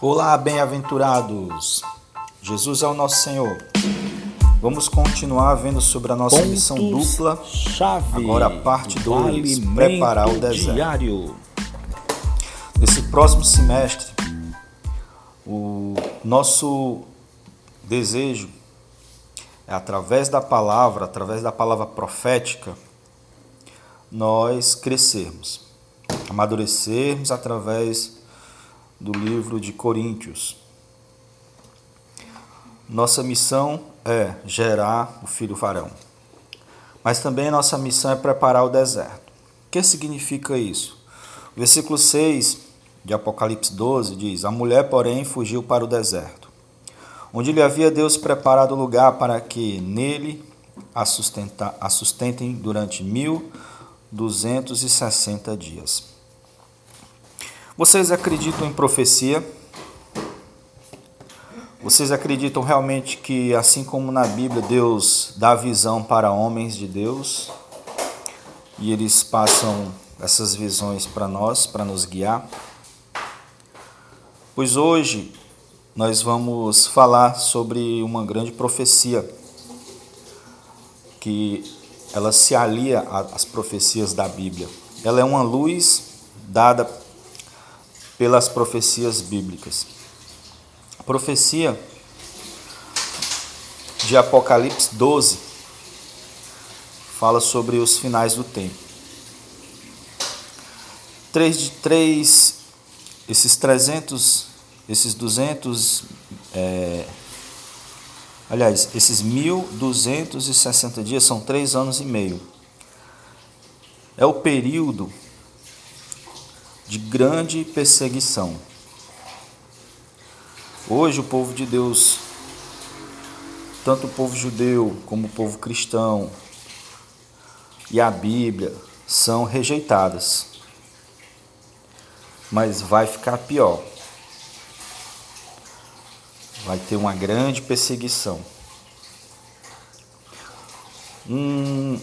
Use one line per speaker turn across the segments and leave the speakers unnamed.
Olá, bem-aventurados! Jesus é o nosso Senhor. Vamos continuar vendo sobre a nossa
Pontos
missão dupla.
Chave.
Agora a parte
do
2,
alimento
preparar o deserto.
Diário.
Nesse próximo semestre, o nosso desejo é através da palavra, através da palavra profética, nós crescermos, amadurecermos através do livro de Coríntios. Nossa missão é gerar o filho varão. Mas também nossa missão é preparar o deserto. O que significa isso? O versículo 6 de Apocalipse 12 diz: A mulher, porém, fugiu para o deserto, onde lhe havia Deus preparado lugar para que nele a, sustenta, a sustentem durante mil duzentos e sessenta dias. Vocês acreditam em profecia? Vocês acreditam realmente que, assim como na Bíblia, Deus dá visão para homens de Deus e eles passam essas visões para nós, para nos guiar? Pois hoje nós vamos falar sobre uma grande profecia que ela se alia às profecias da Bíblia. Ela é uma luz dada pelas profecias bíblicas. A profecia de Apocalipse 12 fala sobre os finais do tempo. Três de três, esses 300, esses 200, é, aliás, esses 1260 dias são três anos e meio. É o período de grande perseguição. Hoje o povo de Deus, tanto o povo judeu como o povo cristão e a Bíblia são rejeitadas. Mas vai ficar pior. Vai ter uma grande perseguição. Um,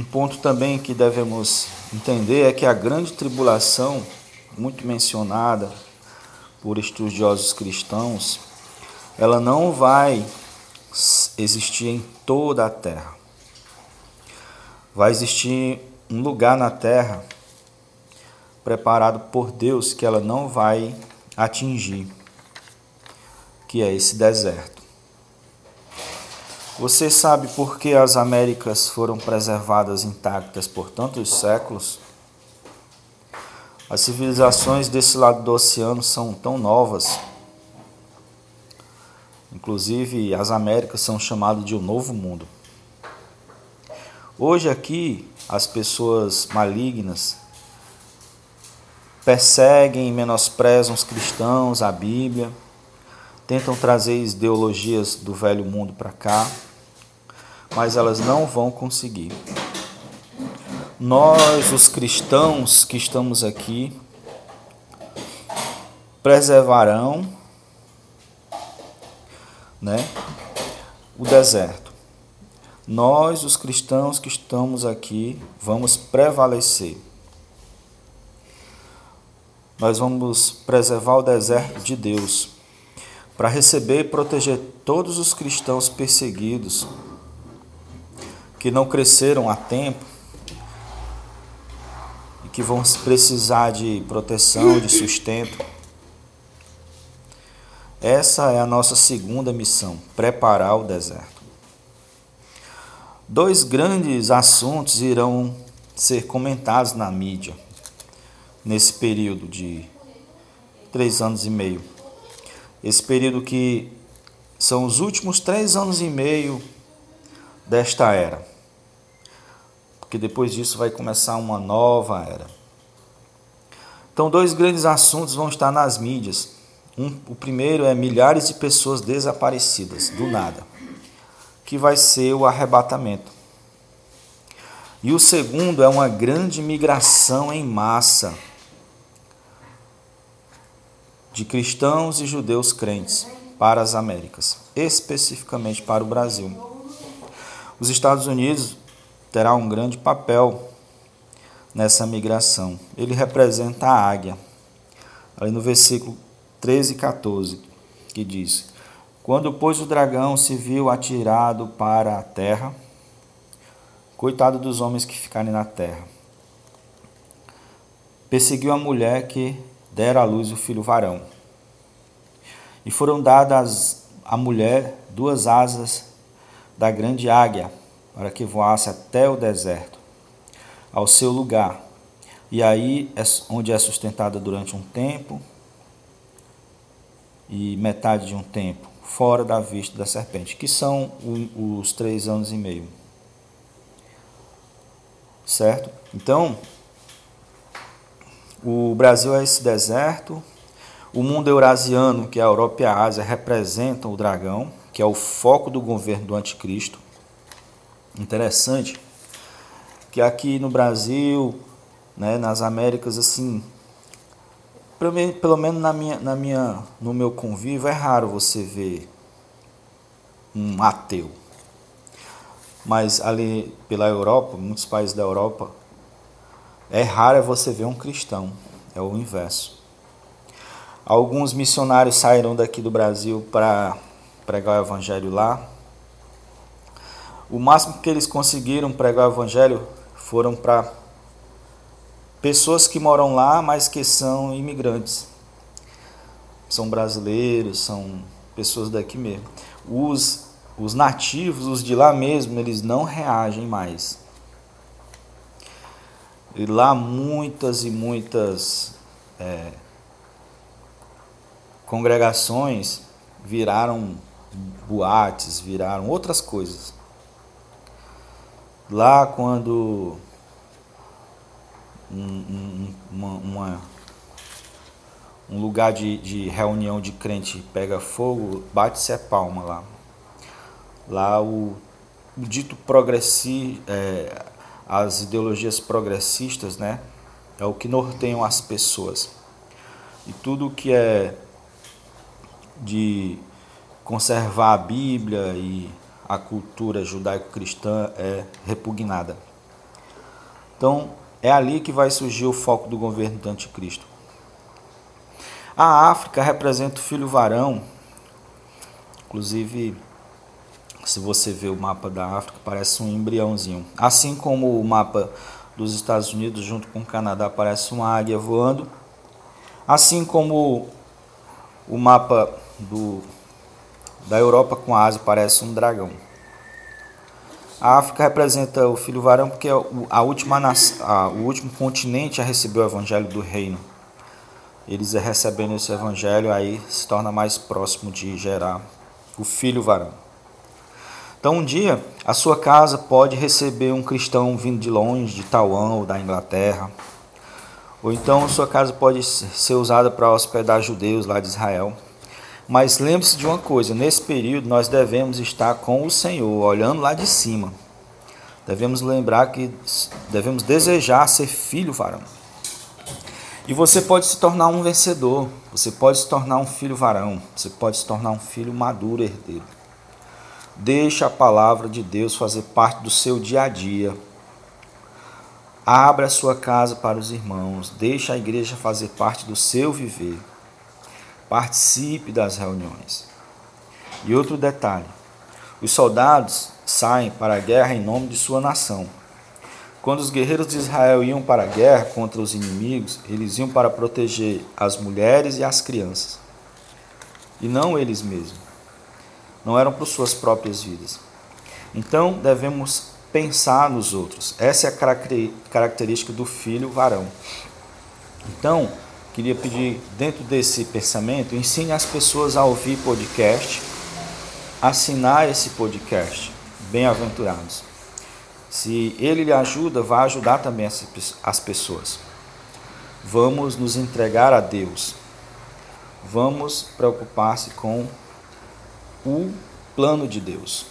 um ponto também que devemos entender é que a grande tribulação, muito mencionada por estudiosos cristãos, ela não vai existir em toda a terra. Vai existir um lugar na terra preparado por Deus que ela não vai atingir, que é esse deserto. Você sabe por que as Américas foram preservadas intactas por tantos séculos? As civilizações desse lado do oceano são tão novas. Inclusive, as Américas são chamadas de um novo mundo. Hoje aqui, as pessoas malignas perseguem e menosprezam os cristãos, a Bíblia, tentam trazer ideologias do velho mundo para cá mas elas não vão conseguir. Nós, os cristãos que estamos aqui, preservarão né, o deserto. Nós, os cristãos que estamos aqui, vamos prevalecer. Nós vamos preservar o deserto de Deus para receber e proteger todos os cristãos perseguidos que não cresceram a tempo e que vão precisar de proteção, de sustento. Essa é a nossa segunda missão: preparar o deserto. Dois grandes assuntos irão ser comentados na mídia nesse período de três anos e meio. Esse período que são os últimos três anos e meio desta era porque depois disso vai começar uma nova era. Então, dois grandes assuntos vão estar nas mídias. Um, o primeiro é milhares de pessoas desaparecidas, do nada, que vai ser o arrebatamento. E o segundo é uma grande migração em massa de cristãos e judeus crentes para as Américas, especificamente para o Brasil. Os Estados Unidos terá um grande papel nessa migração. Ele representa a águia. Ali no versículo 13 e 14, que diz: Quando, pois, o dragão se viu atirado para a terra, coitado dos homens que ficarem na terra, perseguiu a mulher que dera à luz o filho varão. E foram dadas à mulher duas asas da grande águia, para que voasse até o deserto, ao seu lugar, e aí é onde é sustentada durante um tempo e metade de um tempo, fora da vista da serpente, que são os três anos e meio. Certo? Então, o Brasil é esse deserto, o mundo eurasiano, que é a Europa e a Ásia, representam o dragão, que é o foco do governo do anticristo. Interessante que aqui no Brasil, né, nas Américas, assim, pelo menos na minha, na minha, no meu convívio, é raro você ver um ateu. Mas ali pela Europa, muitos países da Europa, é raro você ver um cristão, é o inverso. Alguns missionários saíram daqui do Brasil para pregar o evangelho lá. O máximo que eles conseguiram pregar o evangelho foram para pessoas que moram lá, mas que são imigrantes. São brasileiros, são pessoas daqui mesmo. Os, os nativos, os de lá mesmo, eles não reagem mais. E lá muitas e muitas é, congregações viraram boates, viraram outras coisas. Lá quando um, um, uma, um lugar de, de reunião de crente pega fogo, bate-se a palma lá. Lá o, o dito progressista, é, as ideologias progressistas, né? É o que norteiam as pessoas. E tudo que é de conservar a Bíblia e a cultura judaico-cristã é repugnada. Então, é ali que vai surgir o foco do governo do anticristo. A África representa o filho varão. Inclusive, se você vê o mapa da África, parece um embriãozinho. Assim como o mapa dos Estados Unidos junto com o Canadá parece uma águia voando. Assim como o mapa do, da Europa com a Ásia parece um dragão. A África representa o filho varão porque é a última, a, o último continente a receber o evangelho do reino. Eles recebendo esse evangelho aí se torna mais próximo de gerar o filho varão. Então um dia a sua casa pode receber um cristão vindo de longe, de Taiwan ou da Inglaterra. Ou então sua casa pode ser usada para hospedar judeus lá de Israel. Mas lembre-se de uma coisa: nesse período nós devemos estar com o Senhor, olhando lá de cima. Devemos lembrar que devemos desejar ser filho varão. E você pode se tornar um vencedor, você pode se tornar um filho varão, você pode se tornar um filho maduro herdeiro. Deixe a palavra de Deus fazer parte do seu dia a dia. Abra a sua casa para os irmãos, deixe a igreja fazer parte do seu viver. Participe das reuniões. E outro detalhe: os soldados saem para a guerra em nome de sua nação. Quando os guerreiros de Israel iam para a guerra contra os inimigos, eles iam para proteger as mulheres e as crianças, e não eles mesmos. Não eram por suas próprias vidas. Então devemos pensar nos outros. Essa é a característica do filho varão. Então, queria pedir, dentro desse pensamento, ensine as pessoas a ouvir podcast, assinar esse podcast. Bem-aventurados. Se ele lhe ajuda, vai ajudar também as pessoas. Vamos nos entregar a Deus. Vamos preocupar-se com o plano de Deus.